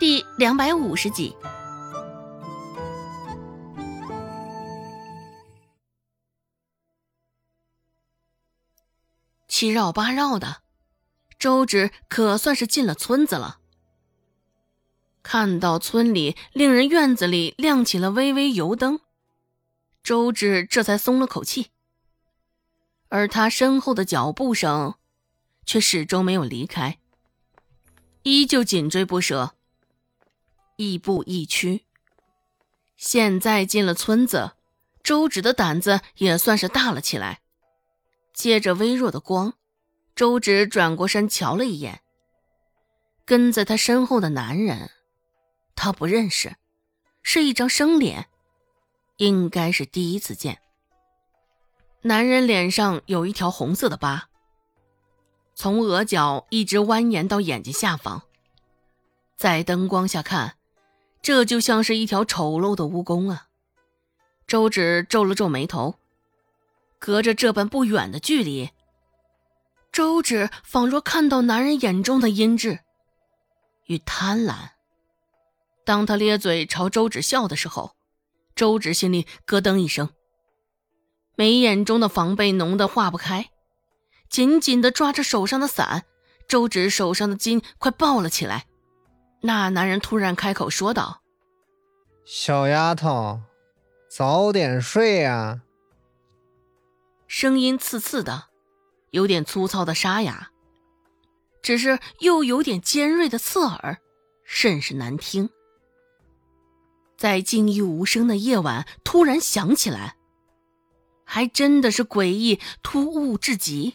第两百五十集。七绕八绕的，周芷可算是进了村子了。看到村里令人院子里亮起了微微油灯，周芷这才松了口气。而他身后的脚步声，却始终没有离开，依旧紧追不舍，亦步亦趋。现在进了村子，周芷的胆子也算是大了起来。借着微弱的光，周芷转过身瞧了一眼，跟在他身后的男人，他不认识，是一张生脸，应该是第一次见。男人脸上有一条红色的疤，从额角一直蜿蜒到眼睛下方。在灯光下看，这就像是一条丑陋的蜈蚣啊！周芷皱了皱眉头，隔着这般不远的距离，周芷仿若看到男人眼中的阴鸷与贪婪。当他咧嘴朝周芷笑的时候，周芷心里咯噔一声。眉眼中的防备浓得化不开，紧紧地抓着手上的伞，周芷手上的筋快爆了起来。那男人突然开口说道：“小丫头，早点睡啊。”声音刺刺的，有点粗糙的沙哑，只是又有点尖锐的刺耳，甚是难听。在静谧无声的夜晚，突然响起来。还真的是诡异突兀至极。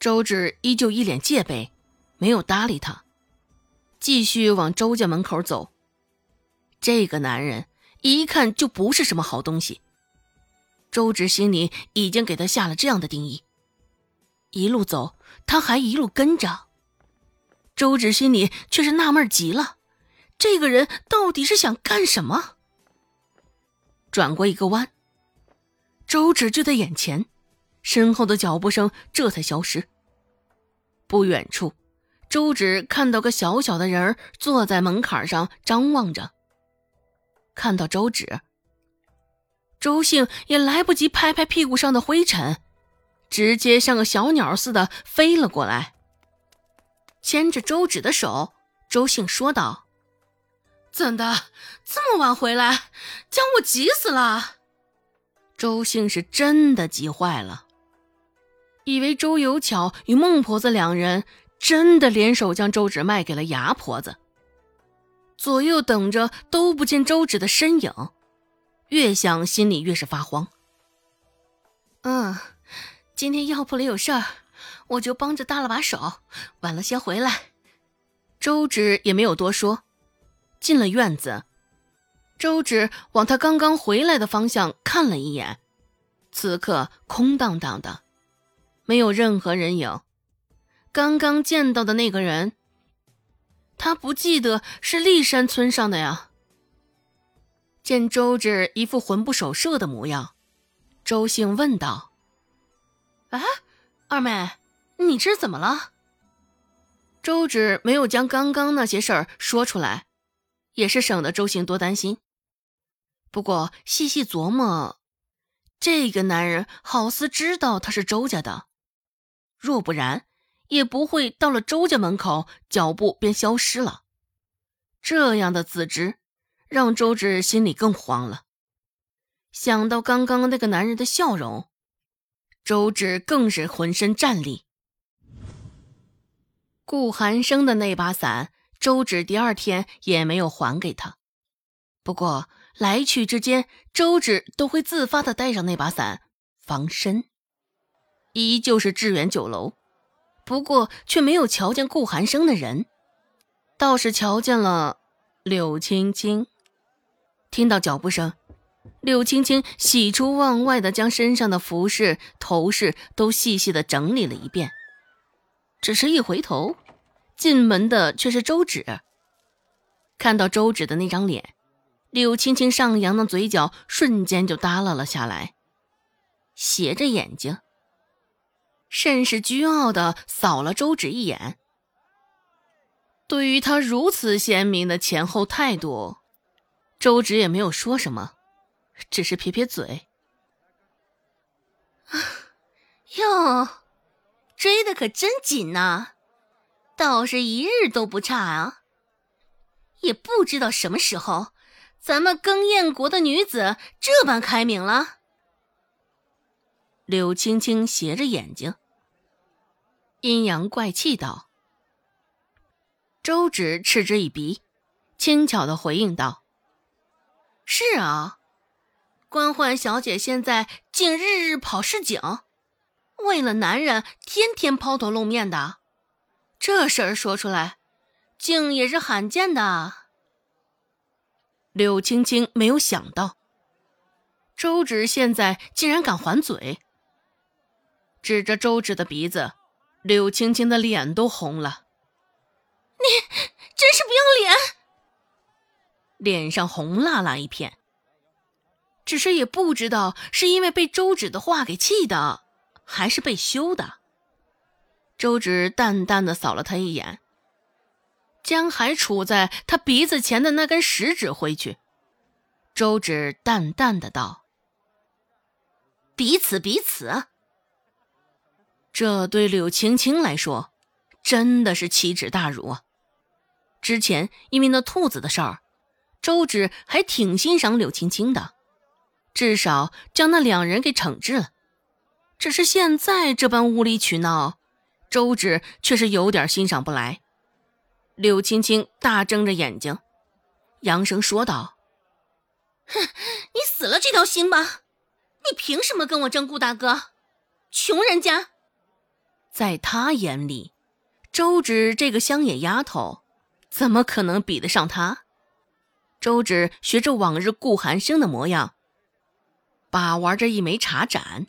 周芷依旧一脸戒备，没有搭理他，继续往周家门口走。这个男人一看就不是什么好东西。周芷心里已经给他下了这样的定义。一路走，他还一路跟着。周芷心里却是纳闷极了，这个人到底是想干什么？转过一个弯。周芷就在眼前，身后的脚步声这才消失。不远处，周芷看到个小小的人儿坐在门槛上张望着。看到周芷，周兴也来不及拍拍屁股上的灰尘，直接像个小鸟似的飞了过来，牵着周芷的手。周兴说道：“怎的这么晚回来，将我急死了。”周兴是真的急坏了，以为周有巧与孟婆子两人真的联手将周芷卖给了牙婆子。左右等着都不见周芷的身影，越想心里越是发慌。嗯，今天药铺里有事儿，我就帮着搭了把手，晚了些回来。周芷也没有多说，进了院子。周芷往他刚刚回来的方向看了一眼，此刻空荡荡的，没有任何人影。刚刚见到的那个人，他不记得是历山村上的呀。见周芷一副魂不守舍的模样，周兴问道：“啊，二妹，你这是怎么了？”周芷没有将刚刚那些事儿说出来，也是省得周兴多担心。不过细细琢磨，这个男人好似知道他是周家的，若不然，也不会到了周家门口，脚步便消失了。这样的自知，让周芷心里更慌了。想到刚刚那个男人的笑容，周芷更是浑身战栗。顾寒生的那把伞，周芷第二天也没有还给他。不过。来去之间，周芷都会自发的带上那把伞防身。依旧是致远酒楼，不过却没有瞧见顾寒生的人，倒是瞧见了柳青青。听到脚步声，柳青青喜出望外的将身上的服饰、头饰都细细的整理了一遍，只是一回头，进门的却是周芷。看到周芷的那张脸。柳青青上扬的嘴角瞬间就耷拉了下来，斜着眼睛，甚是倨傲的扫了周芷一眼。对于他如此鲜明的前后态度，周芷也没有说什么，只是撇撇嘴。哟，追的可真紧呐，倒是一日都不差啊。也不知道什么时候，咱们更燕国的女子这般开明了。柳青青斜着眼睛，阴阳怪气道。周芷嗤之以鼻，轻巧的回应道：“是啊，官宦小姐现在竟日日跑市井，为了男人天天抛头露面的，这事儿说出来，竟也是罕见的。”柳青青没有想到，周芷现在竟然敢还嘴，指着周芷的鼻子，柳青青的脸都红了。你真是不要脸！脸上红辣辣一片，只是也不知道是因为被周芷的话给气的，还是被羞的。周芷淡淡的扫了他一眼，将还杵在他鼻子前的那根食指挥去。周芷淡淡的道：“彼此彼此。”这对柳青青来说，真的是奇耻大辱啊！之前因为那兔子的事儿，周芷还挺欣赏柳青青的，至少将那两人给惩治了。只是现在这般无理取闹，周芷却是有点欣赏不来。柳青青大睁着眼睛，扬声说道：“哼，你死了这条心吧！你凭什么跟我争顾大哥？穷人家，在他眼里，周芷这个乡野丫头。”怎么可能比得上他？周芷学着往日顾寒生的模样，把玩着一枚茶盏，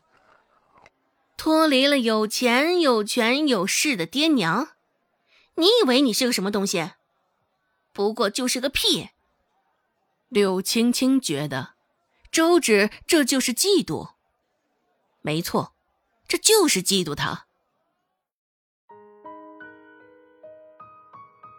脱离了有钱有权有势的爹娘，你以为你是个什么东西？不过就是个屁。柳青青觉得，周芷这就是嫉妒。没错，这就是嫉妒他。